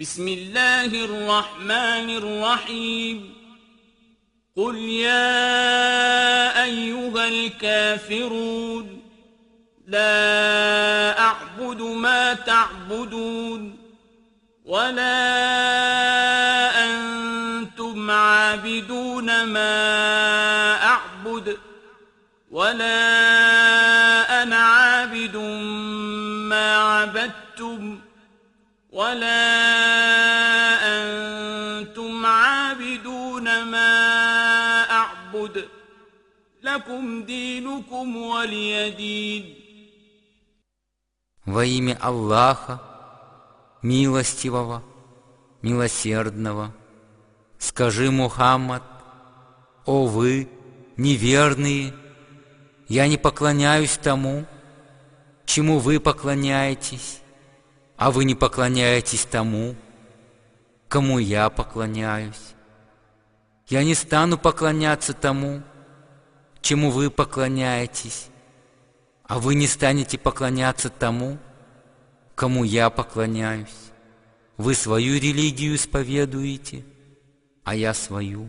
بسم الله الرحمن الرحيم. قل يا أيها الكافرون لا أعبد ما تعبدون ولا أنتم عابدون ما أعبد ولا أنا عابد ما عبدتم. ولا أنتم عابدون ما أعبد لكم دينكم ولي دين Во имя Аллаха, милостивого, милосердного, скажи, Мухаммад, о вы, неверные, я не поклоняюсь тому, чему вы поклоняетесь, а вы не поклоняетесь тому, кому я поклоняюсь. Я не стану поклоняться тому, чему вы поклоняетесь, а вы не станете поклоняться тому, кому я поклоняюсь. Вы свою религию исповедуете, а я свою.